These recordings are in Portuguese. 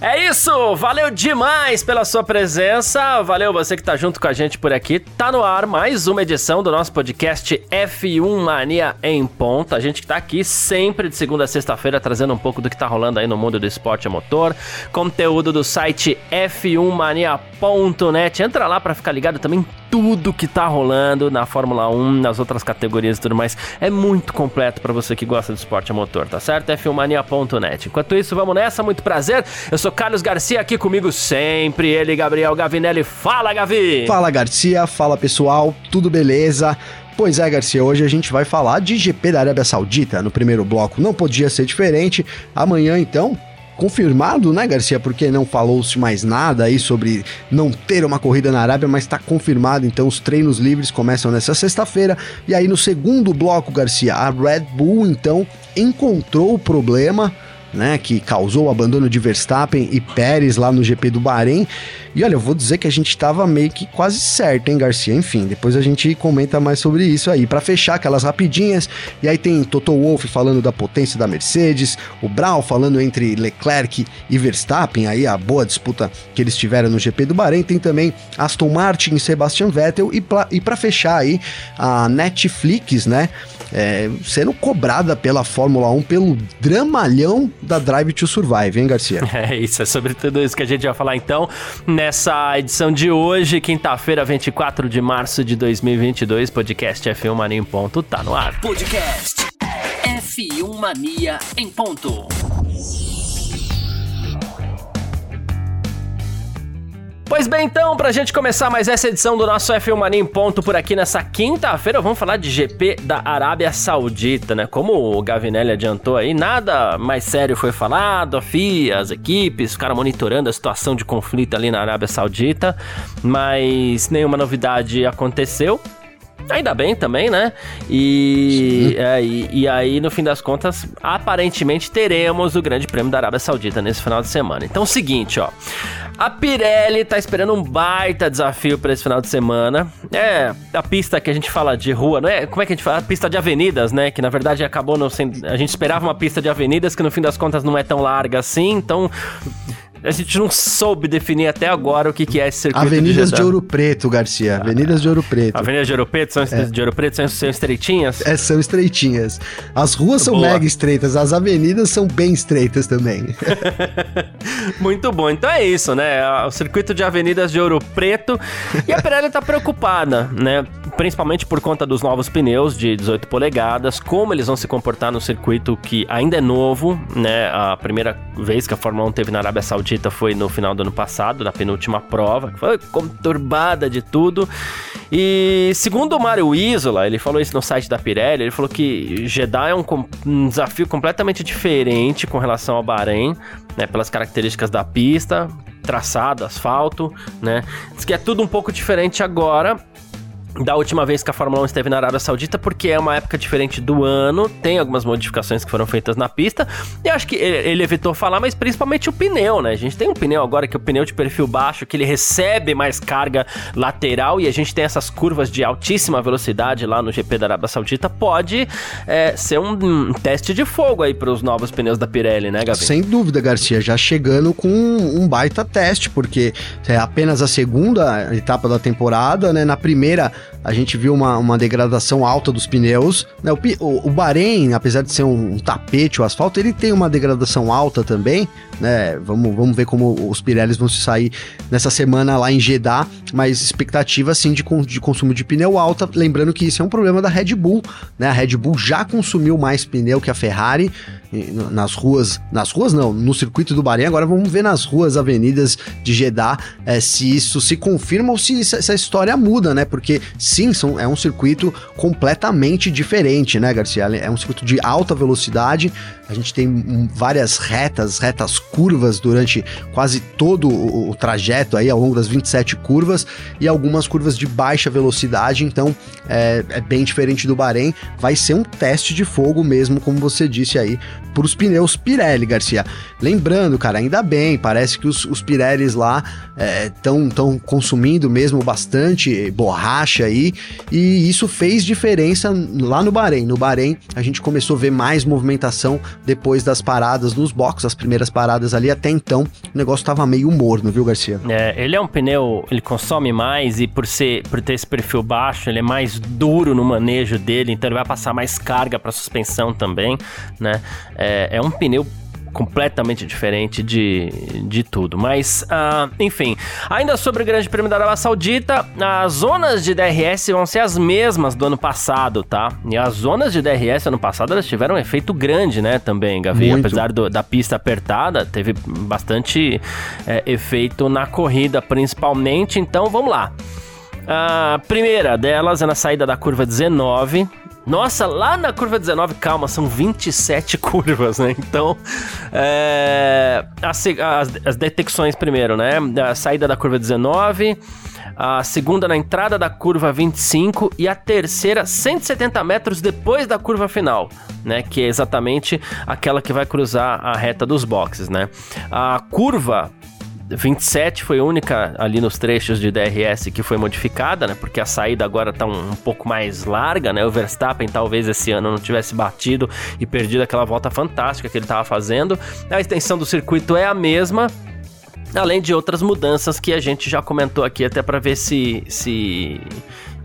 É isso, valeu demais pela sua presença, valeu você que tá junto com a gente por aqui. Tá no ar mais uma edição do nosso podcast F1 Mania em ponta. A gente que tá aqui sempre de segunda a sexta-feira trazendo um pouco do que tá rolando aí no mundo do esporte a motor, conteúdo do site f1mania.net. Entra lá para ficar ligado também tudo que tá rolando na Fórmula 1, nas outras categorias e tudo mais. É muito completo para você que gosta de esporte a motor, tá certo? f1mania.net. Enquanto isso, vamos nessa, muito prazer. Eu sou Carlos Garcia, aqui comigo sempre ele, Gabriel Gavinelli. Fala, Gavi! Fala, Garcia. Fala, pessoal. Tudo beleza? Pois é, Garcia, hoje a gente vai falar de GP da Arábia Saudita no primeiro bloco. Não podia ser diferente. Amanhã, então, confirmado, né, Garcia? Porque não falou-se mais nada aí sobre não ter uma corrida na Arábia, mas está confirmado. Então, os treinos livres começam nessa sexta-feira. E aí, no segundo bloco, Garcia, a Red Bull então encontrou o problema né, que causou o abandono de Verstappen e Pérez lá no GP do Bahrein. E olha, eu vou dizer que a gente estava meio que quase certo, hein, Garcia? Enfim, depois a gente comenta mais sobre isso aí. Para fechar aquelas rapidinhas, e aí tem Toto Wolff falando da potência da Mercedes, o Brown falando entre Leclerc e Verstappen, aí a boa disputa que eles tiveram no GP do Bahrein. Tem também Aston Martin e Sebastian Vettel. E para fechar aí, a Netflix, né? É, sendo cobrada pela Fórmula 1 pelo dramalhão da Drive to Survive, hein, Garcia? É isso, é sobre tudo isso que a gente vai falar então nessa edição de hoje, quinta-feira, 24 de março de 2022, podcast F1 Mania em ponto, tá no ar. Podcast F1 Mania em ponto. Pois bem, então, pra gente começar mais essa edição do nosso F1 Mania em ponto por aqui nessa quinta-feira, vamos falar de GP da Arábia Saudita, né? Como o Gavinelli adiantou aí, nada mais sério foi falado, a FIA, as equipes ficaram monitorando a situação de conflito ali na Arábia Saudita, mas nenhuma novidade aconteceu. Ainda bem também, né? E, é, e, e, aí, no fim das contas, aparentemente teremos o Grande Prêmio da Arábia Saudita nesse final de semana. Então, o seguinte, ó. A Pirelli tá esperando um baita desafio para esse final de semana. É a pista que a gente fala de rua, não é? Como é que a gente fala? A pista de avenidas, né? Que na verdade acabou não sendo. A gente esperava uma pista de avenidas que no fim das contas não é tão larga assim, então a gente não soube definir até agora o que, que é esse circuito Avenidas de, de, Ouro Preto, Garcia. Avenidas de Ouro Preto. Avenidas de Ouro Preto são, é. de Ouro Preto são, são estreitinhas? É, são estreitinhas. As ruas são mega estreitas, as avenidas são bem estreitas também. Muito bom. Então é isso, né? O circuito de avenidas de Ouro Preto. E a Pirelli tá preocupada, né? Principalmente por conta dos novos pneus de 18 polegadas, como eles vão se comportar no circuito que ainda é novo, né? A primeira vez que a Fórmula 1 teve na Arábia Saudita Saudita foi no final do ano passado, na penúltima prova, que foi conturbada de tudo. E segundo o Mário Isola, ele falou isso no site da Pirelli, ele falou que Jeddah é um, um desafio completamente diferente com relação ao Bahrein, né, pelas características da pista, traçado, asfalto, né? Diz que é tudo um pouco diferente agora da última vez que a Fórmula 1 esteve na Arábia Saudita, porque é uma época diferente do ano, tem algumas modificações que foram feitas na pista, e acho que ele, evitou falar, mas principalmente o pneu, né? A gente tem um pneu agora que é o pneu de perfil baixo, que ele recebe mais carga lateral, e a gente tem essas curvas de altíssima velocidade lá no GP da Arábia Saudita, pode é, ser um, um, teste de fogo aí para os novos pneus da Pirelli, né, Gabi? Sem dúvida, Garcia, já chegando com um baita teste, porque é apenas a segunda etapa da temporada, né? Na primeira a gente viu uma, uma degradação alta dos pneus. Né? O, o, o Bahrein, apesar de ser um, um, tapete, o asfalto, ele tem uma degradação alta também. Né? Vamos, vamos ver como os Pirellis vão se sair nessa semana lá em Jeddah, mas expectativa sim de, de consumo de pneu alta. Lembrando que isso é um problema da Red Bull. Né? A Red Bull já consumiu mais pneu que a Ferrari nas ruas, nas ruas não, no circuito do Bahrein. Agora vamos ver nas ruas, avenidas de Jeddah, é, se isso se confirma ou se essa história muda, né? Porque sim, são, é um circuito completamente diferente, né, Garcia? É um circuito de alta velocidade, A gente tem várias retas, retas curvas durante quase todo o, trajeto aí, ao longo das 27 curvas, e algumas curvas de baixa velocidade, então é, é bem diferente do Bahrein. Vai ser um teste de fogo mesmo, como você disse aí, para os pneus Pirelli, Garcia. Lembrando, cara, ainda bem, parece que os, os Pirellis lá estão é, tão consumindo mesmo bastante borracha aí, e isso fez diferença lá no Bahrein. No Bahrein, a gente começou a ver mais movimentação depois das paradas nos boxes, as primeiras paradas ali. Até então, o negócio estava meio morno, viu, Garcia? É, ele é um pneu, ele consome mais e por ser, por ter esse perfil baixo, ele é mais duro no manejo dele, então ele vai passar mais carga para suspensão também, né? É, é um pneu completamente diferente de, de tudo. Mas, uh, enfim, ainda sobre o Grande Prêmio da Arábia Saudita, as zonas de DRS vão ser as mesmas do ano passado, tá? E as zonas de DRS ano passado elas tiveram um efeito grande, né? Também, Gavi, Muito. apesar do, da pista apertada, teve bastante é, efeito na corrida, principalmente. Então, vamos lá. A primeira delas é na saída da curva 19, nossa, lá na curva 19, calma, são 27 curvas, né? Então, é, as, as, as, detecções primeiro, né? A saída da curva 19, a segunda na entrada da curva 25 e a terceira 170 metros depois da curva final, né? Que é exatamente aquela que vai cruzar a reta dos boxes, né? A curva 27 foi a única ali nos trechos de DRS que foi modificada, né? Porque a saída agora tá um, um, pouco mais larga, né? O Verstappen talvez esse ano não tivesse batido e perdido aquela volta fantástica que ele estava fazendo. A extensão do circuito é a mesma, além de outras mudanças que a gente já comentou aqui até para ver se se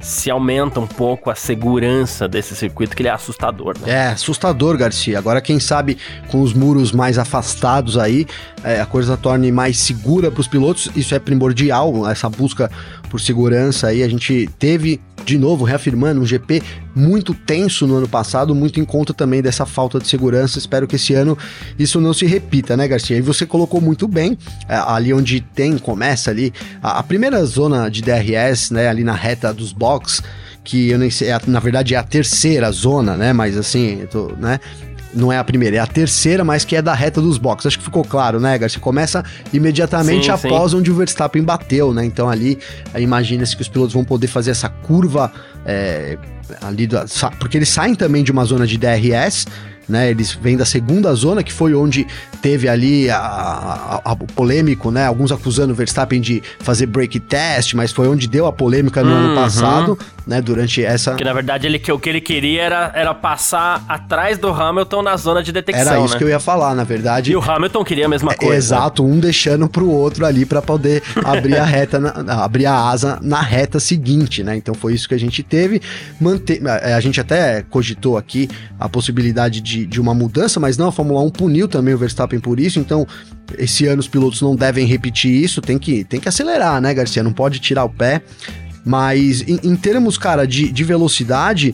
se aumenta um pouco a segurança desse circuito, que ele é assustador, né? É, assustador, Garcia. Agora, quem sabe, com os muros mais afastados aí, é, a coisa torne mais segura para os pilotos. Isso é primordial, essa busca por segurança aí. A gente teve, de novo, reafirmando, um GP muito tenso no ano passado, muito em conta também dessa falta de segurança. Espero que esse ano isso não se repita, né, Garcia? E você colocou muito bem, é, ali onde tem, começa ali, a, a primeira zona de DRS, né, ali na reta dos boxes que eu nem sei, é, na verdade é a terceira zona, né? Mas assim, tô, né? Não é a primeira, é a terceira, mas que é da reta dos boxes. Acho que ficou claro, né, Garcia? Começa imediatamente sim, após sim. onde o Verstappen bateu, né? Então ali, imagina-se que os pilotos vão poder fazer essa curva é, ali, do, porque eles saem também de uma zona de DRS, né? Eles vêm da segunda zona, que foi onde teve ali a, a, a, o polêmico, né? Alguns acusando o Verstappen de fazer break test, mas foi onde deu a polêmica no uhum. ano passado, né? Durante essa. Que na verdade ele, o que ele queria era, era passar atrás do Hamilton na zona de detecção. Era isso né? que eu ia falar, na verdade. E o Hamilton queria a mesma é, coisa. exato, um deixando pro outro ali para poder abrir a reta, na, abrir a asa na reta seguinte, né? Então foi isso que a gente teve. Manter, a gente até cogitou aqui a possibilidade de de, de uma mudança, mas não, a Fórmula 1 puniu também o Verstappen por isso, então esse ano os pilotos não devem repetir isso, tem que, tem que acelerar, né, Garcia? Não pode tirar o pé. Mas em, em termos, cara, de, de velocidade,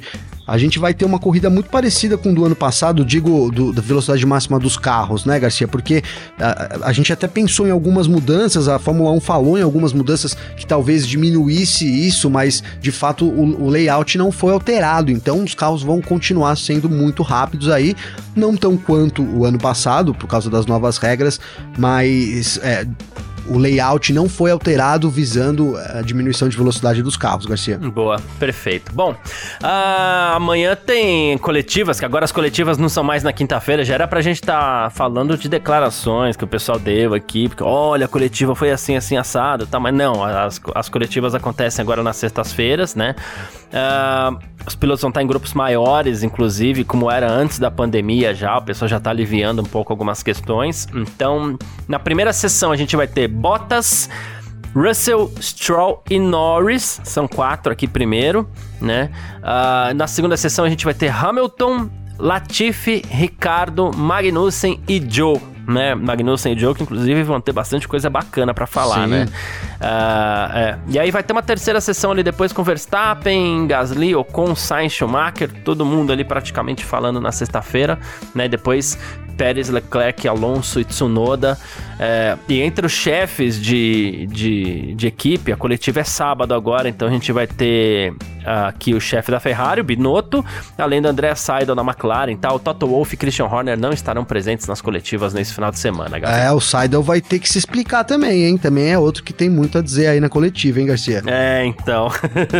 a gente vai ter uma corrida muito parecida com do ano passado, digo, do, da velocidade máxima dos carros, né, Garcia? Porque a, a, gente até pensou em algumas mudanças, a Fórmula 1 falou em algumas mudanças que talvez diminuísse isso, mas de fato o, o layout não foi alterado, então os carros vão continuar sendo muito rápidos aí, não tão quanto o ano passado, por causa das novas regras, mas é, o layout não foi alterado visando a diminuição de velocidade dos carros, Garcia. Boa, perfeito. Bom, uh, amanhã tem coletivas, que agora as coletivas não são mais na quinta-feira, já era pra gente estar tá falando de declarações que o pessoal deu aqui, porque olha, a coletiva foi assim, assim, assado, tá, mas não, as, as coletivas acontecem agora nas sextas-feiras, né? Uh, os pilotos vão estar em grupos maiores, inclusive, como era antes da pandemia já, o pessoal já está aliviando um pouco algumas questões. Então, na primeira sessão a gente vai ter Bottas, Russell, Stroll e Norris, são quatro aqui primeiro, né? Uh, na segunda sessão a gente vai ter Hamilton, Latifi, Ricardo, Magnussen e Joe né? Magnussen e Joe, que inclusive vão ter bastante coisa bacana para falar, Sim. né? Uh, é. E aí vai ter uma terceira sessão ali depois com Verstappen, Gasly, Ocon, Sainz, Schumacher, todo mundo ali praticamente falando na sexta-feira, né? Depois Pérez, Leclerc, Alonso e Tsunoda. É, e entre os chefes de, de, de, equipe, a coletiva é sábado agora, então a gente vai ter aqui o chefe da Ferrari, o Binotto, além do André Seidel da McLaren, tá? O Toto Wolff e Christian Horner não estarão presentes nas coletivas nesse final de semana, galera. É, o Seidel vai ter que se explicar também, hein? Também é outro que tem muito a dizer aí na coletiva, hein, Garcia? É, então.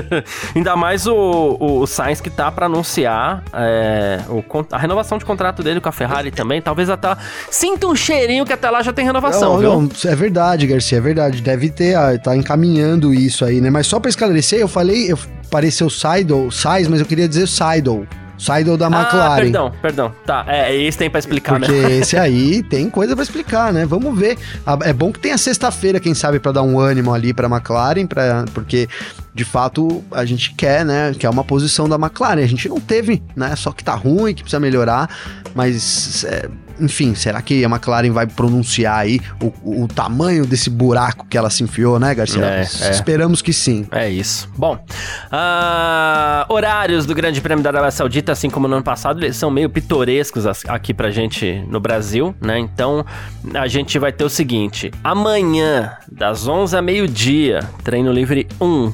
Ainda mais o, o, Sainz que tá para anunciar é, o, a renovação de contrato dele com a Ferrari também. Talvez até. Sinta um cheirinho que até lá já tem renovação, não, viu? Não, é verdade, Garcia, é verdade. Deve ter, ah, tá encaminhando isso aí, né? Mas só para esclarecer, eu falei, eu pareceu Seidel, Sainz, mas eu queria dizer Seidel. Seidel da ah, McLaren. perdão, perdão. Tá, é, esse tem pra explicar, Porque né? Porque esse aí tem coisa pra explicar, né? Vamos ver. É bom que tenha sexta-feira, quem sabe, para dar um ânimo ali pra McLaren, pra, porque de fato a gente quer, né? Que é uma posição da McLaren. A gente não teve, né? Só que tá ruim, que precisa melhorar, mas é, enfim, será que a McLaren vai pronunciar aí o, o tamanho desse buraco que ela se enfiou, né, Garcia? É, é. Esperamos que sim. É isso. Bom, uh, horários do Grande Prêmio da Arábia Saudita, assim como no ano passado, eles são meio pitorescos aqui pra gente no Brasil, né? Então, a gente vai ter o seguinte: amanhã, das 11 a meio-dia, treino livre 1,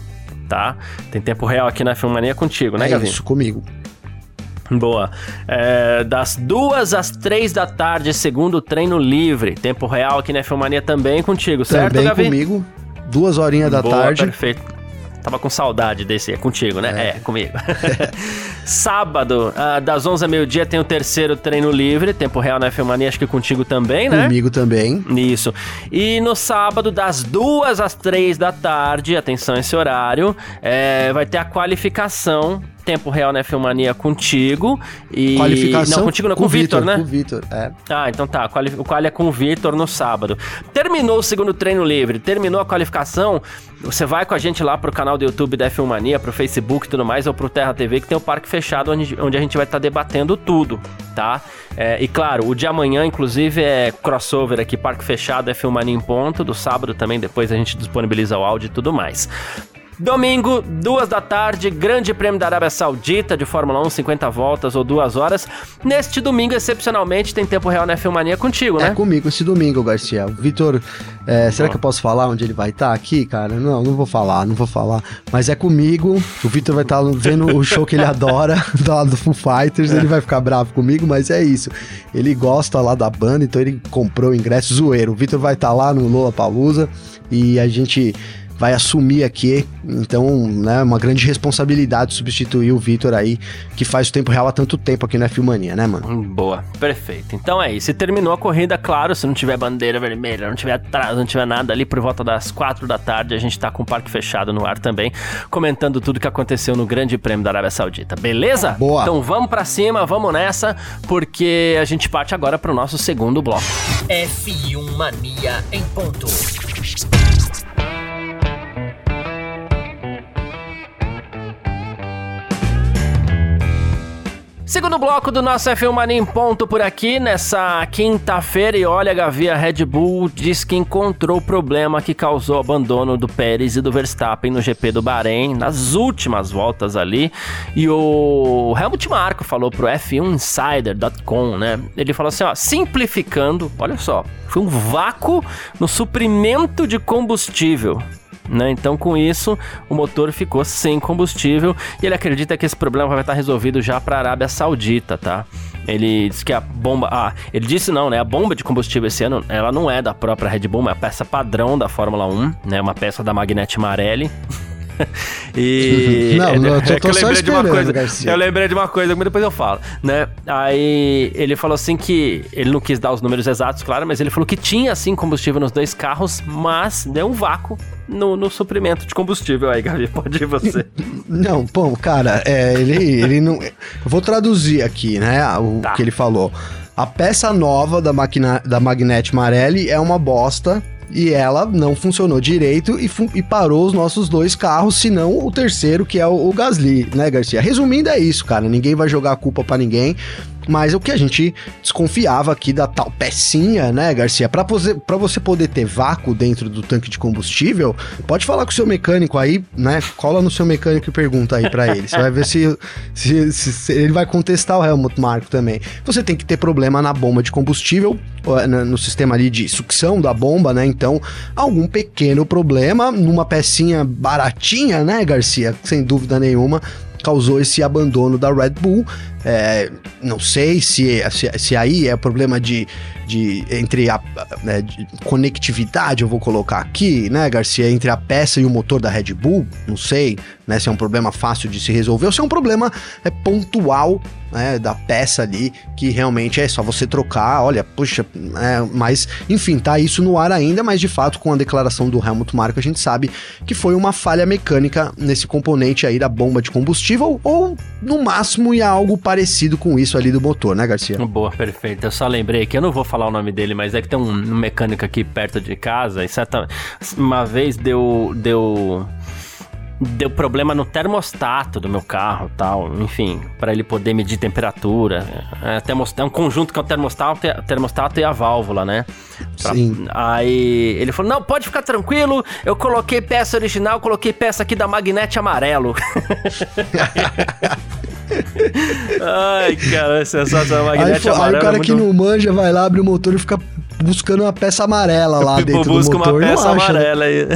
tá? Tem tempo real aqui na Filmania contigo, né, é Isso, comigo. Boa. É, das duas às três da tarde, segundo treino livre. Tempo real aqui na Filmania também contigo, certo, Também Gavi? comigo. Duas horinhas da Boa, tarde. Perfeito. Tava com saudade desse. É contigo, né? É, é comigo. Sábado, uh, das 11 a meio-dia, tem o terceiro treino livre. Tempo real na Filmania, acho que contigo também, né? Comigo também. Isso. E no sábado, das duas às três da tarde, atenção esse horário, é, vai ter a qualificação tempo real na Filmania contigo. E... Qualificação? Não, contigo não, com, com o Vitor, né? Com o Vitor, é. Ah, então tá. O qual é com o Vitor no sábado. Terminou o segundo treino livre, terminou a qualificação, você vai com a gente lá pro canal do YouTube da Filmania, pro Facebook e tudo mais, ou pro Terra TV, que tem o parque fechado onde, onde a gente vai estar tá debatendo tudo, tá? É, e claro, o de amanhã, inclusive, é crossover aqui, parque fechado, é Filmania em ponto. Do sábado também, depois a gente disponibiliza o áudio e tudo mais. Domingo, duas da tarde, Grande Prêmio da Arábia Saudita de Fórmula 1, 50 voltas ou duas horas. Neste domingo, excepcionalmente, tem tempo real na Filmania contigo, né? É comigo esse domingo, Garcia. Vitor, é, será que eu posso falar onde ele vai estar tá aqui, cara? Não, não vou falar, não vou falar. Mas é comigo. O Vitor vai estar tá vendo o show que ele adora, do do Foo Fighters. Ele vai ficar bravo comigo, mas é isso. Ele gosta lá da banda, então ele comprou o ingresso zoeiro. O Vitor vai estar tá lá no Lola Palusa e a gente vai assumir aqui. Então, né, uma grande responsabilidade substituir o Vitor aí, que faz o tempo real há tanto tempo aqui na Filmania, né, mano? Hum, boa, perfeito. Então é isso. Se terminou a corrida, claro, se não tiver bandeira vermelha, não tiver atraso, não tiver nada ali por volta das quatro da tarde, a gente tá com o parque fechado no ar também, comentando tudo que aconteceu no Grande Prêmio da Arábia Saudita, beleza? Boa. Então vamos para cima, vamos nessa, porque a gente parte agora pro nosso segundo bloco. F1 Mania em ponto. Segundo bloco do nosso F1 Mania em ponto por aqui, nessa quinta-feira, e olha, Gavi, a Red Bull diz que encontrou o problema que causou o abandono do Pérez e do Verstappen no GP do Bahrein, nas últimas voltas ali, e o Helmut Marko falou pro F1Insider.com, né, ele falou assim, ó, simplificando, olha só, foi um vácuo no suprimento de combustível, né? Então, com isso, o motor ficou sem combustível e ele acredita que esse problema vai estar resolvido já para a Arábia Saudita, tá? Ele disse que a bomba. Ah, ele disse não, né? A bomba de combustível esse ano, ela não é da própria Red Bull, é a peça padrão da Fórmula 1, né? Uma peça da Magnete Marelli. e não, não, eu tô, é eu lembrei de uma coisa. Garcia. Eu lembrei de uma coisa, mas depois eu falo, né? Aí ele falou assim que ele não quis dar os números exatos, claro, mas ele falou que tinha assim combustível nos dois carros, mas deu um vácuo no, no suprimento de combustível aí, Gabi. Pode ir você. não, pô, cara, é, ele, ele não. Eu vou traduzir aqui, né? O tá. que ele falou. A peça nova da, da Magnete Marelli é uma bosta e ela não funcionou direito e, e, parou os nossos dois carros, se não o terceiro, que é o, o, Gasly, né, Garcia? Resumindo, é isso, cara. Ninguém vai jogar a culpa para ninguém. Mas o que a gente desconfiava aqui da tal pecinha, né, Garcia? Para você, poder ter vácuo dentro do tanque de combustível, pode falar com o seu mecânico aí, né? Cola no seu mecânico e pergunta aí para ele. Você vai ver se, se, se, se, ele vai contestar o Helmut Marko também. Você tem que ter problema na bomba de combustível, no sistema ali de sucção da bomba, né? Então, algum pequeno problema numa pecinha baratinha, né, Garcia? Sem dúvida nenhuma causou esse abandono da Red Bull. É, não sei se, se, se, aí é problema de, de entre a né, de conectividade, eu vou colocar aqui, né, Garcia, entre a peça e o motor da Red Bull. Não sei né, se é um problema fácil de se resolver ou se é um problema é, pontual né, da peça ali, que realmente é só você trocar, olha, puxa, é, mas enfim, tá isso no ar ainda, mas de fato com a declaração do Helmut Marko a gente sabe que foi uma falha mecânica nesse componente aí da bomba de combustível ou no máximo ia algo parecido com isso ali do motor, né, Garcia? Boa, perfeito. Eu só lembrei que eu não vou falar o nome dele, mas é que tem um mecânico aqui perto de casa e certa uma vez deu deu deu problema no termostato do meu carro tal, enfim, para ele poder medir temperatura. É, termostato, é um conjunto que é o termostato, termostato e a válvula, né? Pra, Sim. Aí ele falou: não, pode ficar tranquilo, eu coloquei peça original, coloquei peça aqui da Magnete Amarelo. Ai, cara, é sensacional. Magnete aí, amarelo. Aí o cara é muito... que não manja vai lá, abre o motor e fica buscando uma peça amarela lá dentro do motor. Busca uma peça né? amarela aí.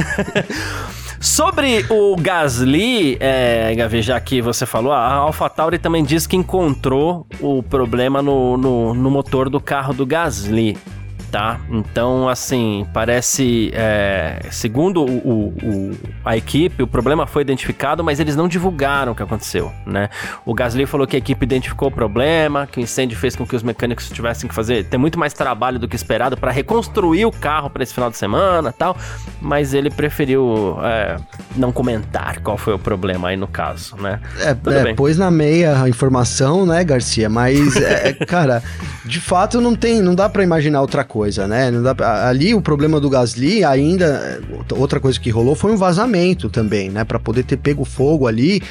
Sobre o Gasly, é, Gavi, já que você falou, a AlphaTauri também diz que encontrou o problema no, no, no motor do carro do Gasly tá? Então, assim, parece. É, segundo o, o, a equipe, o problema foi identificado, mas eles não divulgaram o que aconteceu, né? O Gasly falou que a equipe identificou o problema, que o incêndio fez com que os mecânicos tivessem que fazer ter muito mais trabalho do que esperado para reconstruir o carro para esse final de semana tal, mas ele preferiu é, não comentar qual foi o problema aí no caso, né? É, é pôs na meia a informação, né, Garcia? Mas, é, cara, de fato não tem, não dá para imaginar outra coisa coisa, né? Dá, ali o problema do Gasly ainda outra coisa que rolou foi um vazamento também, né? Para poder ter pego fogo ali,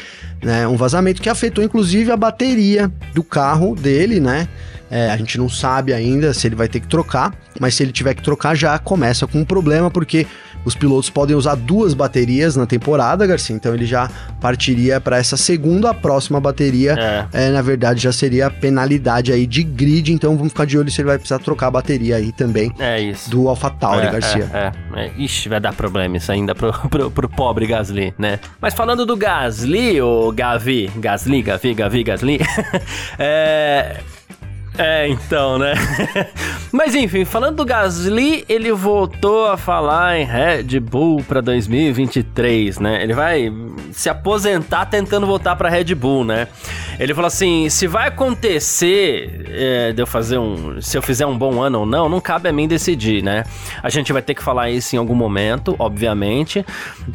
né? Um vazamento que afetou inclusive a bateria do carro dele, né? É, a gente não sabe ainda se ele vai ter que trocar, mas se ele tiver que trocar já começa com um problema porque os pilotos podem usar duas baterias na temporada, Garcia. Então ele já partiria para essa segunda, a próxima bateria, é. é. na verdade, já seria penalidade aí de grid. Então vamos ficar de olho se ele vai precisar trocar a bateria aí também. É isso. Do AlphaTauri, é, Garcia. É, é, é. Ixi, vai dar problema isso ainda pro, pro, pro, pobre Gasly, né? Mas falando do Gasly, o Gavi, Gasly, Gavi, Gavi, Gasly, é é, então, né? Mas enfim, falando do Gasly, ele voltou a falar em Red Bull para 2023, né? Ele vai se aposentar tentando voltar para Red Bull, né? Ele falou assim: se vai acontecer é, de eu fazer um. Se eu fizer um bom ano ou não, não cabe a mim decidir, né? A gente vai ter que falar isso em algum momento, obviamente.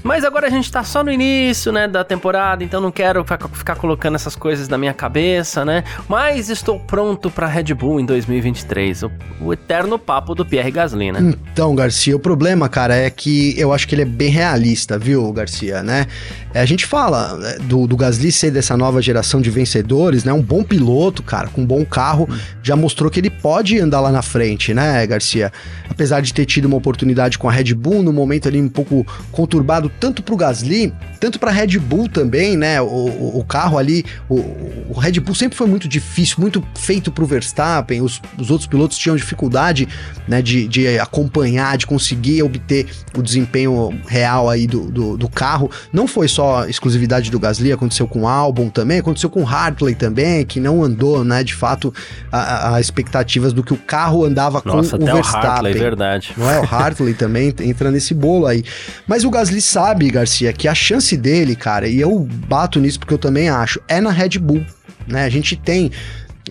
Mas agora a gente tá só no início, né, da temporada, então não quero ficar colocando essas coisas na minha cabeça, né? Mas estou pronto para Red Bull em 2023. O, o, eterno papo do Pierre Gasly, né? Então, Garcia, o problema, cara, é que eu acho que ele é bem realista, viu, Garcia, né? É, a gente fala né, do, do Gasly ser dessa nova geração de vencedores, né? Um bom piloto, cara, com um bom carro, já mostrou que ele pode andar lá na frente, né, Garcia? Apesar de ter tido uma oportunidade com a Red Bull, no momento ali um pouco conturbado, tanto pro Gasly, tanto pra Red Bull também, né? O, o, o carro ali, o, o Red Bull sempre foi muito difícil, muito feito pro Verstappen, os, os outros pilotos tinham dificuldade né, de, de acompanhar, de conseguir obter o desempenho real aí do, do, do, carro. Não foi só exclusividade do Gasly, aconteceu com o Albon também, aconteceu com o Hartley também, que não andou, né, de fato, a, a expectativas do que o carro andava Nossa, com o Verstappen. O Hartley, verdade. Não é? O Hartley também entra nesse bolo aí. Mas o Gasly sabe, Garcia, que a chance dele, cara, e eu bato nisso porque eu também acho, é na Red Bull. Né? A gente tem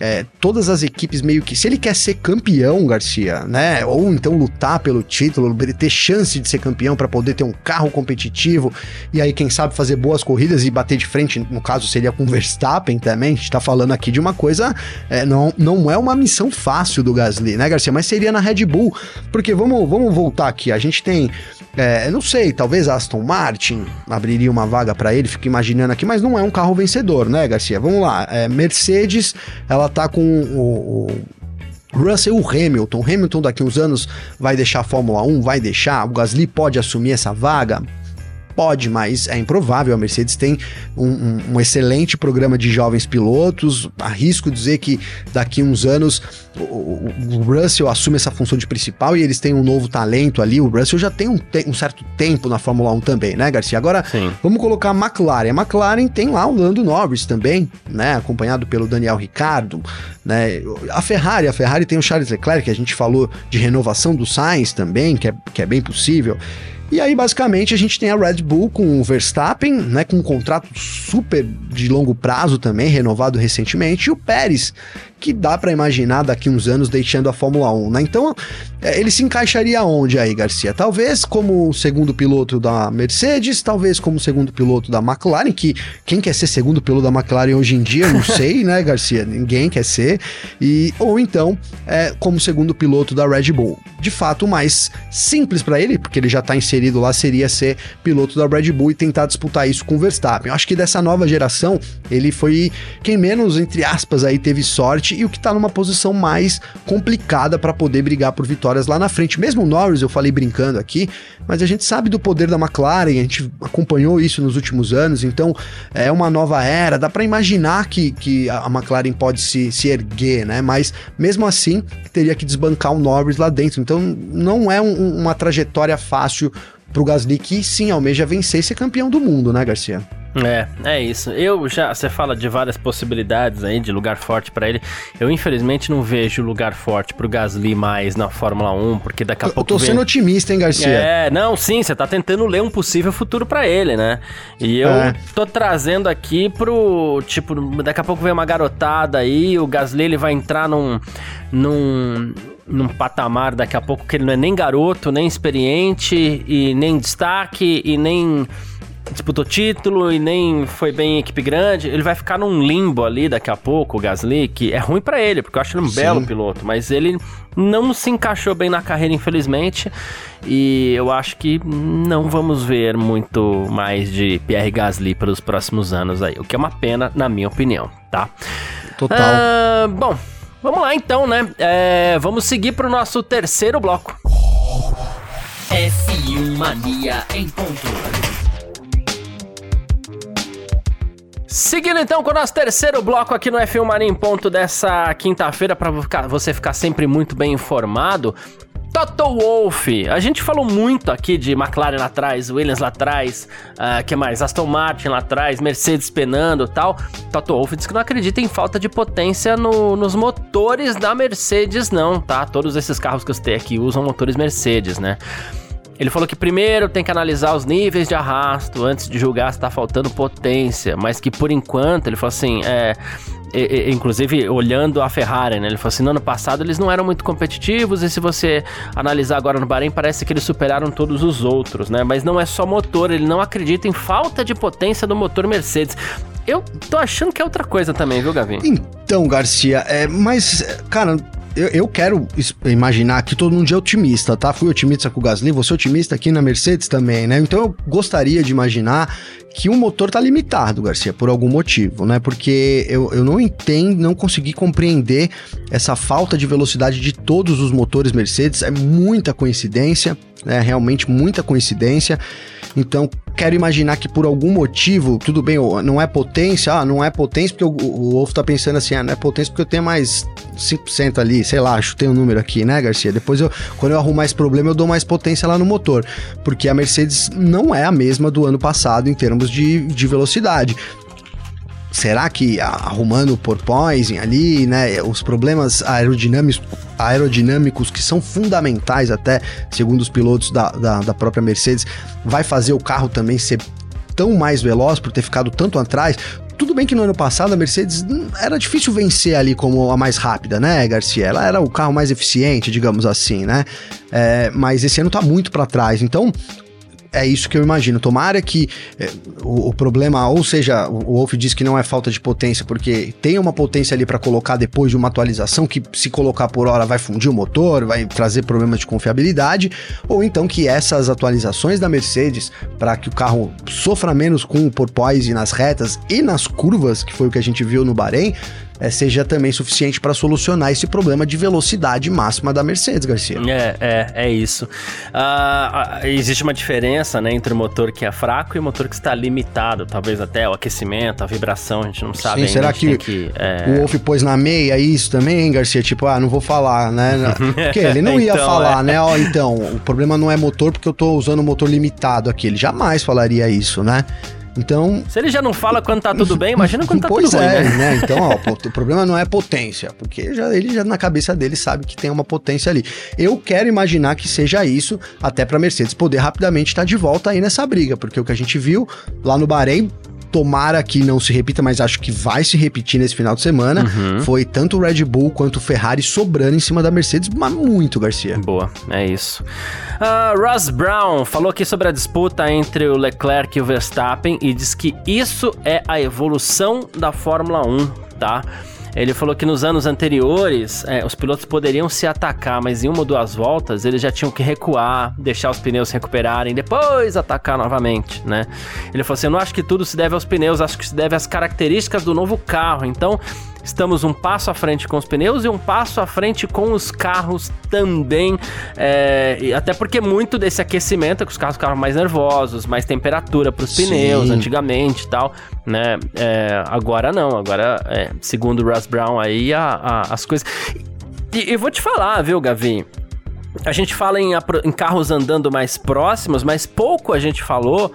é, todas as equipes meio que. Se ele quer ser campeão, Garcia, né? Ou então lutar pelo título, ter chance de ser campeão para poder ter um carro competitivo e aí, quem sabe, fazer boas corridas e bater de frente, no caso seria com Verstappen também. A gente tá falando aqui de uma coisa. É, não, não é uma missão fácil do Gasly, né, Garcia? Mas seria na Red Bull. Porque vamos, vamos voltar aqui. A gente tem. É, não sei, talvez Aston Martin abriria uma vaga para ele, fico imaginando aqui, mas não é um carro vencedor, né, Garcia? Vamos lá. É, Mercedes, ela tá com o, o Russell Hamilton. Hamilton daqui uns anos vai deixar a Fórmula 1, vai deixar. O Gasly pode assumir essa vaga? Pode, mas é improvável. A Mercedes tem um, um, um, excelente programa de jovens pilotos. Arrisco dizer que daqui uns anos o, o, Russell assume essa função de principal e eles têm um novo talento ali. O Russell já tem um, te um certo tempo na Fórmula 1 também, né, Garcia? Agora, Sim. vamos colocar a McLaren. A McLaren tem lá o Lando Norris também, né? Acompanhado pelo Daniel Ricciardo, né? A Ferrari, a Ferrari tem o Charles Leclerc, que a gente falou de renovação do Sainz também, que é, que é bem possível. E aí, basicamente, a gente tem a Red Bull com o Verstappen, né, com um contrato super de longo prazo também, renovado recentemente, e o Pérez, que dá para imaginar daqui uns anos deixando a Fórmula 1, né? Então, é, ele se encaixaria onde aí, Garcia? Talvez como segundo piloto da Mercedes, talvez como segundo piloto da McLaren, que quem quer ser segundo piloto da McLaren hoje em dia, não sei, né, Garcia? Ninguém quer ser. E ou então, é, como segundo piloto da Red Bull. De fato, o mais simples para ele, porque ele já tá inserido lá, seria ser piloto da Red Bull e tentar disputar isso com o Verstappen. Eu acho que dessa nova geração, ele foi quem menos, entre aspas, aí teve sorte e o que está numa posição mais complicada para poder brigar por vitórias lá na frente. Mesmo o Norris, eu falei brincando aqui, mas a gente sabe do poder da McLaren, a gente acompanhou isso nos últimos anos, então é uma nova era, dá para imaginar que, que a McLaren pode se, se erguer, né? Mas mesmo assim, teria que desbancar o Norris lá dentro. Então não é um, uma trajetória fácil para o Gasly, que sim almeja vencer e ser campeão do mundo, né, Garcia? É, é isso. Eu já, você fala de várias possibilidades aí de lugar forte para ele. Eu infelizmente não vejo lugar forte pro Gasly mais na Fórmula 1, porque daqui a eu, pouco. Eu tô vem... sendo otimista, hein, Garcia? É, não, sim, você tá tentando ler um possível futuro para ele, né? E eu é. tô trazendo aqui pro. Tipo, daqui a pouco vem uma garotada aí, o Gasly ele vai entrar num. num num patamar daqui a pouco que ele não é nem garoto, nem experiente e nem destaque e nem disputou título e nem foi bem em equipe grande, ele vai ficar num limbo ali daqui a pouco, o Gasly, que é ruim para ele, porque eu acho ele um Sim. belo piloto, mas ele não se encaixou bem na carreira, infelizmente, e eu acho que não vamos ver muito mais de Pierre Gasly pelos próximos anos aí, o que é uma pena, na minha opinião, tá? Total. Ah, bom, vamos lá então, né? É, vamos seguir pro nosso terceiro bloco. F1 Mania em ponto. Seguindo então com o nosso terceiro bloco aqui no F1 Mania em ponto dessa quinta-feira, para você ficar sempre muito bem informado. Toto Wolff, a gente falou muito aqui de McLaren lá atrás, Williams lá atrás, uh, que mais? Aston Martin lá atrás, Mercedes penando tal. Toto Wolff diz que não acredita em falta de potência no, nos motores da Mercedes, não, tá? Todos esses carros que eu citei aqui usam motores Mercedes, né? Ele falou que primeiro tem que analisar os níveis de arrasto antes de julgar se tá faltando potência, mas que por enquanto, ele falou assim, é, inclusive olhando a Ferrari, né? Ele falou assim: no ano passado eles não eram muito competitivos, e se você analisar agora no Bahrein, parece que eles superaram todos os outros, né? Mas não é só motor, ele não acredita em falta de potência do motor Mercedes. Eu tô achando que é outra coisa também, viu, Gavin? Então, Garcia, é, mas, cara, eu, eu, quero imaginar que todo mundo é otimista, tá? Fui otimista com o Gasly, ser otimista aqui na Mercedes também, né? Então eu gostaria de imaginar que o motor tá limitado, Garcia, por algum motivo, né? Porque eu, eu não entendo, não consegui compreender essa falta de velocidade de todos os motores Mercedes. É muita coincidência, né? Realmente muita coincidência. Então, quero imaginar que por algum motivo, tudo bem, não é potência, ah, não é potência porque o, o Wolf tá pensando assim, ah, não é potência porque eu tenho mais 5% ali, sei lá, chutei um número aqui, né, Garcia? Depois eu, quando eu arrumo mais problema, eu dou mais potência lá no motor, porque a Mercedes não é a mesma do ano passado em termos de, de velocidade será que arrumando o porpoising ali, né, os problemas aerodinâmicos, aerodinâmicos que são fundamentais até, segundo os pilotos da, da, da própria Mercedes, vai fazer o carro também ser tão mais veloz por ter ficado tanto atrás. Tudo bem que no ano passado a Mercedes hum, era difícil vencer ali como a mais rápida, né, Garcia? Ela era o carro mais eficiente, digamos assim, né? É, mas esse ano tá muito para trás. Então, é isso que eu imagino. Tomara que é, o, o, problema, ou seja, o, o Wolf diz que não é falta de potência, porque tem uma potência ali para colocar depois de uma atualização que se colocar por hora vai fundir o motor, vai trazer problemas de confiabilidade, ou então que essas atualizações da Mercedes para que o carro sofra menos com o porpoise nas retas e nas curvas, que foi o que a gente viu no Bahrein, é, seja também suficiente para solucionar esse problema de velocidade máxima da Mercedes, Garcia. É, é, é isso. Uh, existe uma diferença né, entre o motor que é fraco e o motor que está limitado, talvez até o aquecimento, a vibração, a gente não sabe Sim, ainda. Será que, que é... o Wolf pôs na meia isso também, Garcia? Tipo, ah, não vou falar, né? Porque ele não ia então, falar, é. né? Ó, então, o problema não é motor porque eu tô usando um motor limitado aqui. Ele jamais falaria isso, né? Então. Se ele já não fala quando tá tudo bem, imagina quando tá pois tudo é, ruim, né? né? Então, ó, o problema não é potência, porque já, ele já na cabeça dele sabe que tem uma potência ali. Eu quero imaginar que seja isso, até pra Mercedes poder rapidamente estar de volta aí nessa briga, porque o que a gente viu lá no Bahrein tomara que não se repita, mas acho que vai se repetir nesse final de semana. Uhum. Foi tanto o Red Bull quanto o Ferrari sobrando em cima da Mercedes, mas muito, Garcia. Boa, é isso. Uh, Ross Brown falou aqui sobre a disputa entre o Leclerc e o Verstappen e diz que isso é a evolução da Fórmula 1, tá? Ele falou que nos anos anteriores é, os pilotos poderiam se atacar, mas em uma ou duas voltas eles já tinham que recuar, deixar os pneus recuperarem, depois atacar novamente, né? Ele falou assim: eu não acho que tudo se deve aos pneus, acho que se deve às características do novo carro. Então estamos um passo à frente com os pneus e um passo à frente com os carros também. É, até porque muito desse aquecimento é que os carros ficavam mais nervosos, mais temperatura para os pneus antigamente e tal, né? É, agora não, agora, é, segundo o Russ Brown aí, a, a, as coisas. E eu vou te falar, viu, Gavi? A gente fala em, em carros andando mais próximos, mas pouco a gente falou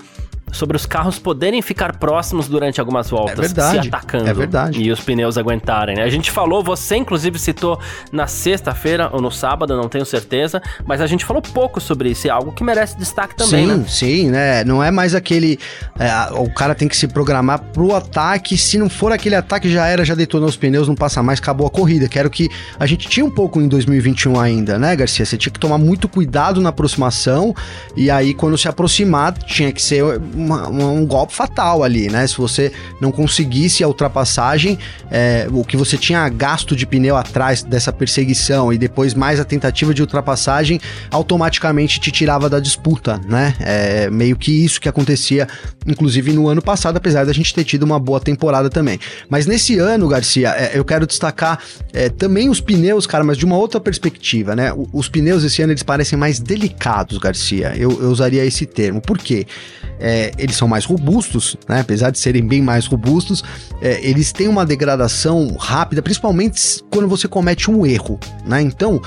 sobre os carros poderem ficar próximos durante algumas voltas, é verdade, se atacando. É verdade. E os pneus aguentarem, né? A gente falou, você inclusive citou na sexta-feira ou no sábado, não tenho certeza, mas a gente falou pouco sobre isso, é algo que merece destaque também, sim, né? Sim, né? Não é mais aquele. É, o cara tem que se programar pro ataque. Se não for aquele ataque, já era, já detonou os pneus, não passa mais, acabou a corrida. Quero que a gente tinha um pouco em 2021 ainda, né, Garcia? Você tinha que tomar muito cuidado na aproximação, e aí quando se aproximar, tinha que ser uma, uma, um golpe fatal ali, né? Se você não conseguisse a ultrapassagem, é, o que você tinha gasto de pneu atrás dessa perseguição e depois mais a tentativa de ultrapassagem, automaticamente te tirava da disputa, né? É meio que isso que acontecia, inclusive no ano passado, apesar da gente ter tido uma boa temporada também. Mas nesse ano, Garcia, é, eu quero destacar é, também os pneus, cara, mas de uma outra perspectiva, né? Os pneus esse ano eles parecem mais delicados, Garcia. Eu, eu usaria esse termo. Por quê? é, eles são mais robustos, né? apesar de serem bem mais robustos, é, eles têm uma degradação rápida, principalmente quando você comete um erro. Né? Então,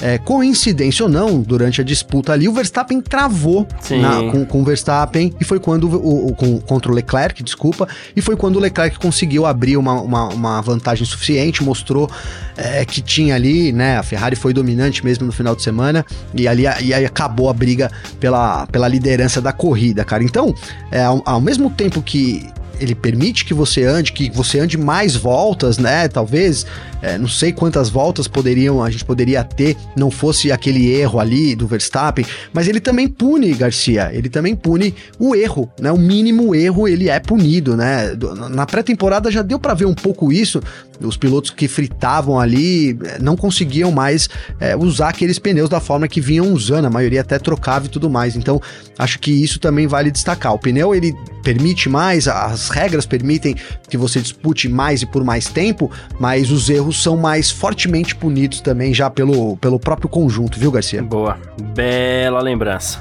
é, coincidência ou não, durante a disputa ali, o Verstappen travou na, com, com o Verstappen e foi quando o, o, com, contra o Leclerc, desculpa, e foi quando o Leclerc conseguiu abrir uma, uma, uma vantagem suficiente, mostrou é, que tinha ali, né? A Ferrari foi dominante mesmo no final de semana e ali e aí acabou a briga pela, pela liderança da corrida, cara. Então, é, ao, ao mesmo tempo que ele permite que você ande, que você ande mais voltas, né? Talvez, é, não sei quantas voltas poderiam a gente poderia ter, não fosse aquele erro ali do Verstappen, mas ele também pune, Garcia, ele também pune o erro, né? O mínimo erro ele é punido, né? Na pré-temporada já deu para ver um pouco isso, os pilotos que fritavam ali é, não conseguiam mais é, usar aqueles pneus da forma que vinham usando, a maioria até trocava e tudo mais. Então, acho que isso também vale destacar. O pneu ele permite mais, as regras permitem que você dispute mais e por mais tempo, mas os erros são mais fortemente punidos também já pelo, pelo próprio conjunto, viu, Garcia? Boa, bela lembrança.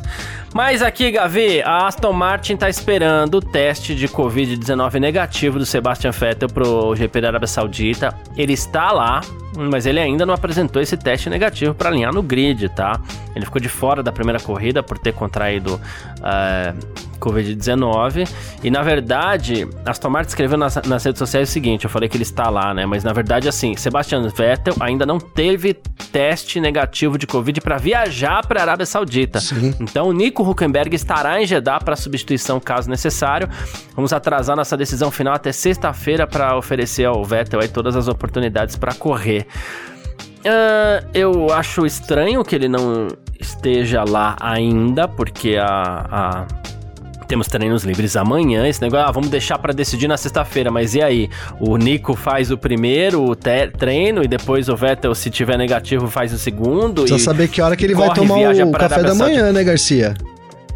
Mas aqui, Gavi, a Aston Martin está esperando o teste de Covid-19 negativo do Sebastian Vettel pro GP da Arábia Saudita. Ele está lá, mas ele ainda não apresentou esse teste negativo para alinhar no grid, tá? Ele ficou de fora da primeira corrida por ter contraído uh, Covid-19. E na verdade, Aston Martin escreveu nas, nas, redes sociais o seguinte: eu falei que ele está lá, né? Mas na verdade, assim, Sebastian Vettel ainda não teve teste negativo de Covid para viajar para a Arábia Saudita. Sim. Então, o Nico Huckenberg estará em Jeddah para substituição caso necessário. Vamos atrasar nossa decisão final até sexta-feira para oferecer ao Vettel aí todas as oportunidades para correr. Uh, eu acho estranho que ele não esteja lá ainda, porque a, a temos treinos livres amanhã. Esse negócio, ah, vamos deixar para decidir na sexta-feira. Mas e aí? O Nico faz o primeiro treino e depois o Vettel, se tiver negativo, faz o segundo. Precisa saber que hora que ele corre, vai tomar o café da manhã, né, Garcia?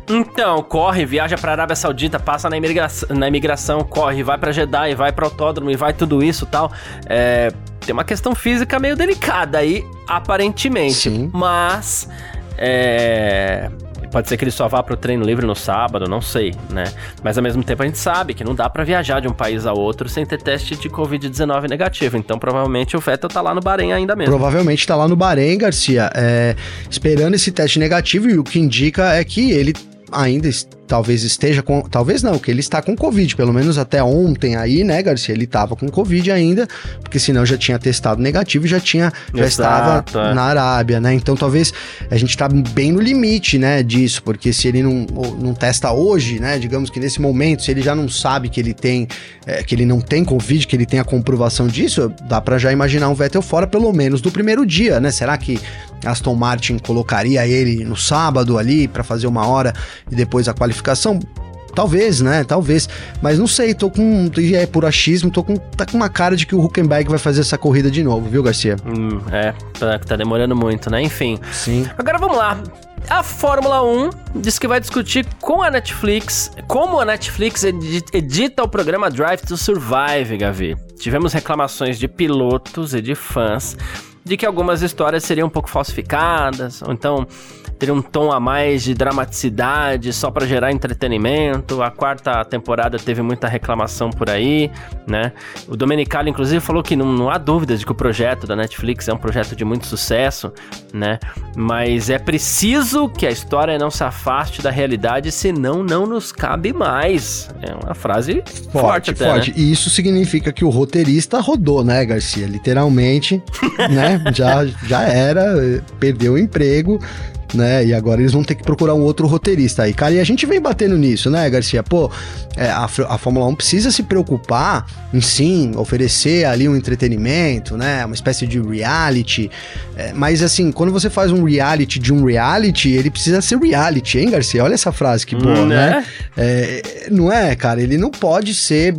Então, corre, viaja pra Arábia Saudita, passa na imigração, na imigração corre, vai pra Jeddah, vai pro autódromo e vai tudo isso tal. É, tem uma questão física meio delicada aí, aparentemente. Sim. Mas. É, Pode ser que ele só vá pro treino livre no sábado, não sei, né? Mas ao mesmo tempo a gente sabe que não dá para viajar de um país a outro sem ter teste de Covid-19 negativo. Então provavelmente o Vettel tá lá no Bahrein ainda mesmo. Provavelmente tá lá no Bahrein, Garcia, é, esperando esse teste negativo e o que indica é que ele ainda talvez esteja com. Talvez não, que ele está com Covid, pelo menos até ontem aí, né, Garcia? Ele estava com Covid ainda, porque senão já tinha testado negativo e já tinha. Já Exato, estava é. na Arábia, né? Então talvez a gente está bem no limite, né, disso, porque se ele não, não testa hoje, né, digamos que nesse momento, se ele já não sabe que ele tem. É, que ele não tem Covid, que ele tem a comprovação disso, dá para já imaginar um Vettel fora pelo menos do primeiro dia, né? Será que Aston Martin colocaria ele no sábado ali para fazer uma hora e depois a qualificação? Talvez, né? Talvez. Mas não sei, tô com. É por achismo, tô com. Tá com uma cara de que o Huckenberg vai fazer essa corrida de novo, viu, Garcia? Hum, é, tá, tá demorando muito, né? Enfim. Sim. Agora vamos lá. A Fórmula 1 diz que vai discutir com a Netflix como a Netflix edita o programa Drive to Survive, Gavi. Tivemos reclamações de pilotos e de fãs de que algumas histórias seriam um pouco falsificadas, ou então teria um tom a mais de dramaticidade só para gerar entretenimento. A quarta temporada teve muita reclamação por aí, né? O Domenicali, inclusive, falou que não, não há dúvidas de que o projeto da Netflix é um projeto de muito sucesso, né? Mas é preciso que a história não se afaste da realidade, senão não nos cabe mais. É uma frase forte, forte até, forte. Né? E isso significa que o roteirista rodou, né, Garcia? Literalmente, né? Já, já era, perdeu o emprego, né? E agora eles vão ter que procurar um outro roteirista aí. Cara, e a gente vem batendo nisso, né, Garcia? Pô, é, a, a Fórmula 1 precisa se preocupar em sim oferecer ali um entretenimento, né? Uma espécie de reality. É, mas assim, quando você faz um reality de um reality, ele precisa ser reality, hein, Garcia? Olha essa frase que boa, hum, né? É, não é, cara? Ele não pode ser.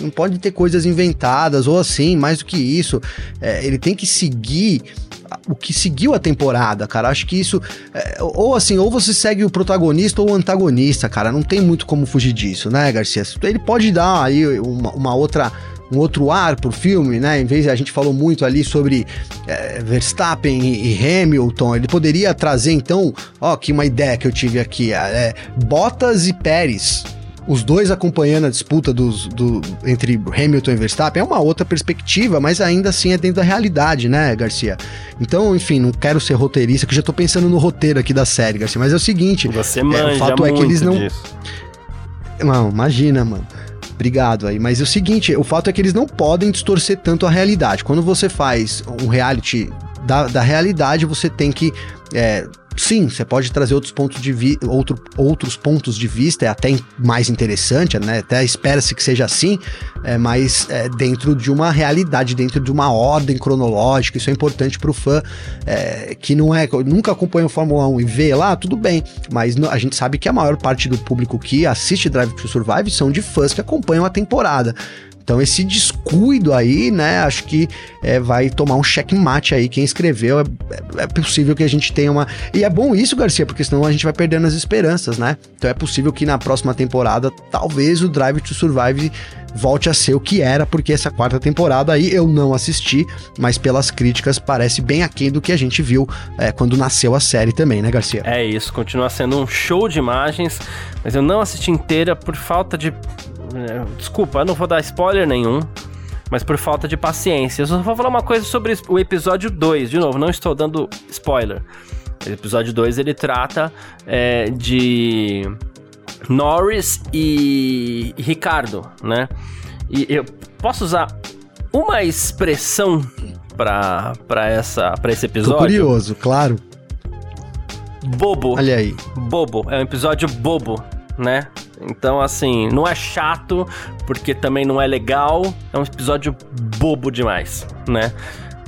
Não pode ter coisas inventadas ou assim, mais do que isso. É, ele tem que seguir o que seguiu a temporada, cara. Acho que isso. É, ou assim, ou você segue o protagonista ou o antagonista, cara. Não tem muito como fugir disso, né, Garcia? Ele pode dar aí uma, uma outra um outro ar pro filme, né? Em vez a gente falou muito ali sobre é, Verstappen e, e, Hamilton, ele poderia trazer então, ó, que uma ideia que eu tive aqui, é, Bottas e Pérez os dois acompanhando a disputa dos, do, entre Hamilton e Verstappen é uma outra perspectiva, mas ainda assim é dentro da realidade, né, Garcia? Então, enfim, não quero ser roteirista, que já tô pensando no roteiro aqui da série, Garcia, mas é o seguinte... Você manja é, O fato é que eles não... Disso. Não, imagina, mano. Obrigado aí. Mas é o seguinte, o fato é que eles não podem distorcer tanto a realidade. Quando você faz um reality da, da realidade, você tem que é, sim, você pode trazer outros pontos de vi outro, outros pontos de vista, é até mais interessante, né? Até espera-se que seja assim, é, mas é, dentro de uma realidade, dentro de uma ordem cronológica, isso é importante para o fã é, que não é, nunca acompanha o Fórmula 1 e vê lá, tudo bem, mas a gente sabe que a maior parte do público que assiste Drive to Survive são de fãs que acompanham a temporada. Então esse descuido aí, né, acho que é, vai tomar um checkmate aí quem escreveu. É, é, possível que a gente tenha uma. E é bom isso, Garcia, porque senão a gente vai perdendo as esperanças, né? Então é possível que na próxima temporada, talvez o Drive to Survive volte a ser o que era, porque essa quarta temporada aí eu não assisti, mas pelas críticas parece bem aquém do que a gente viu é, quando nasceu a série também, né, Garcia? É isso, continua sendo um show de imagens, mas eu não assisti inteira por falta de é, desculpa, eu não vou dar spoiler nenhum, mas por falta de paciência. Eu só vou falar uma coisa sobre o episódio 2. De novo, não estou dando spoiler. O episódio 2 ele trata é, de Norris e Ricardo, né? E eu posso usar uma expressão para essa para esse episódio? Tô curioso, claro. Bobo. Olha aí. Bobo. É um episódio bobo, né? Então, assim, não é chato, porque também não é legal. É um episódio bobo demais, né?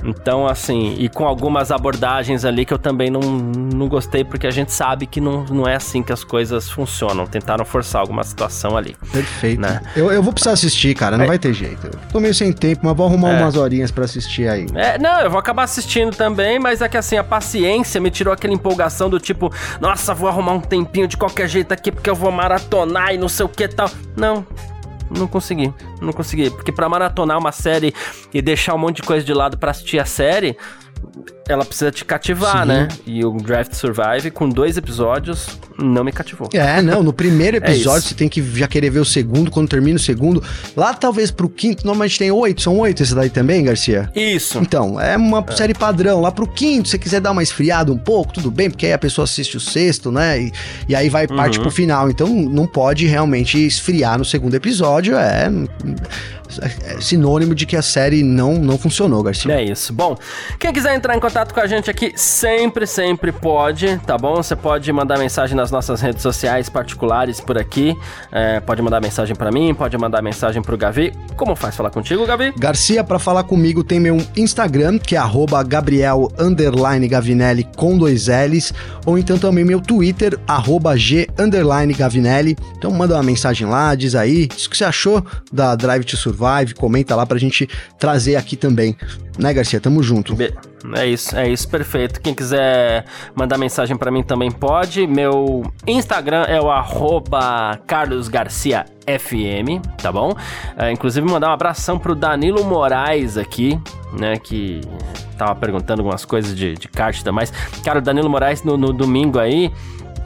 Então, assim, e com algumas abordagens ali que eu também não, não gostei, porque a gente sabe que não, não é assim que as coisas funcionam. Tentaram forçar alguma situação ali. Perfeito. Né? Eu, eu vou precisar assistir, cara, não é. vai ter jeito. tô meio sem tempo, mas vou arrumar é. umas horinhas para assistir aí. É, não, eu vou acabar assistindo também, mas é que assim, a paciência me tirou aquela empolgação do tipo, nossa, vou arrumar um tempinho de qualquer jeito aqui porque eu vou maratonar e não sei o que tal. Não, não consegui, não consegui. Porque para maratonar uma série e deixar um monte de coisa de lado para assistir a série, ela precisa te cativar, Sim. né? E o Draft Survive, com dois episódios, não me cativou. É, não, no primeiro é episódio é você tem que já querer ver o segundo, quando termina o segundo. Lá, talvez pro quinto, normalmente tem oito, são oito esse daí também, Garcia? Isso. Então, é uma é. série padrão. Lá pro quinto, se você quiser dar uma esfriada um pouco, tudo bem, porque aí a pessoa assiste o sexto, né? E, e aí vai parte uhum. pro final. Então, não pode realmente esfriar no segundo episódio, é é sinônimo de que a série não, não funcionou, Garcia. É isso. Bom, quem quiser entrar em contato com a gente aqui, sempre, sempre pode, tá bom? Você pode mandar mensagem nas nossas redes sociais particulares por aqui. É, pode mandar mensagem para mim, pode mandar mensagem pro Gavi. Como faz falar contigo, Gavi? Garcia, para falar comigo, tem meu Instagram, que é Gabriel Gavinelli com dois L's, ou então também meu Twitter, G Gavinelli. Então manda uma mensagem lá, diz aí, diz o que você achou da Drive to Survive comenta lá pra gente trazer aqui também. Né, Garcia? Tamo junto. É isso, é isso, perfeito. Quem quiser mandar mensagem para mim também pode. Meu Instagram é o carlosgarciafm, tá bom? É, inclusive mandar um abração pro Danilo Moraes aqui, né, que tava perguntando algumas coisas de, de kart e tudo mais. Cara, o Danilo Moraes no, no domingo aí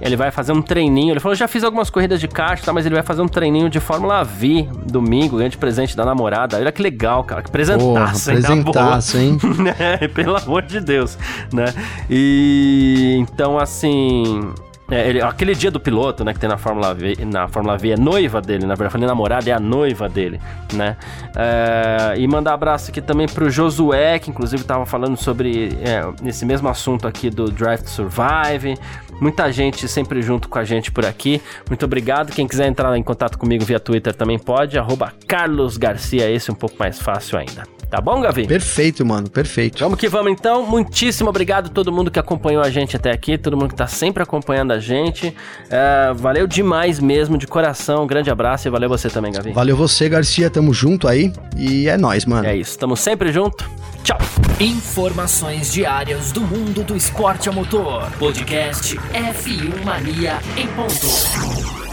ele vai fazer um treininho. Ele falou: já fiz algumas corridas de kart, tá, mas ele vai fazer um treininho de Fórmula V domingo, grande presente da namorada. Olha que legal, cara. Que presentaço, hein? Presentaço, hein? é, pelo amor de Deus, né? E então, assim. É, ele, aquele dia do piloto, né, que tem na Fórmula V, na Fórmula V é noiva dele, na verdade, eu falei namorada, é a noiva dele, né? É, e mandar abraço aqui também pro Josué, que inclusive tava falando sobre é, esse mesmo assunto aqui do Drive to Survive. Muita gente sempre junto com a gente por aqui. Muito obrigado. Quem quiser entrar em contato comigo via Twitter também pode. Carlos Garcia, esse é um pouco mais fácil ainda. Tá bom, Gavi? Perfeito, mano, perfeito. Vamos que vamos então. Muitíssimo obrigado a todo mundo que acompanhou a gente até aqui, todo mundo que tá sempre acompanhando a gente. Uh, valeu demais mesmo, de coração. Um grande abraço e valeu você também, Gavi. Valeu você, Garcia. Tamo junto aí. E é nóis, mano. É isso, tamo sempre junto. Tchau. Informações diárias do mundo do esporte a motor. Podcast F1 Mania em ponto.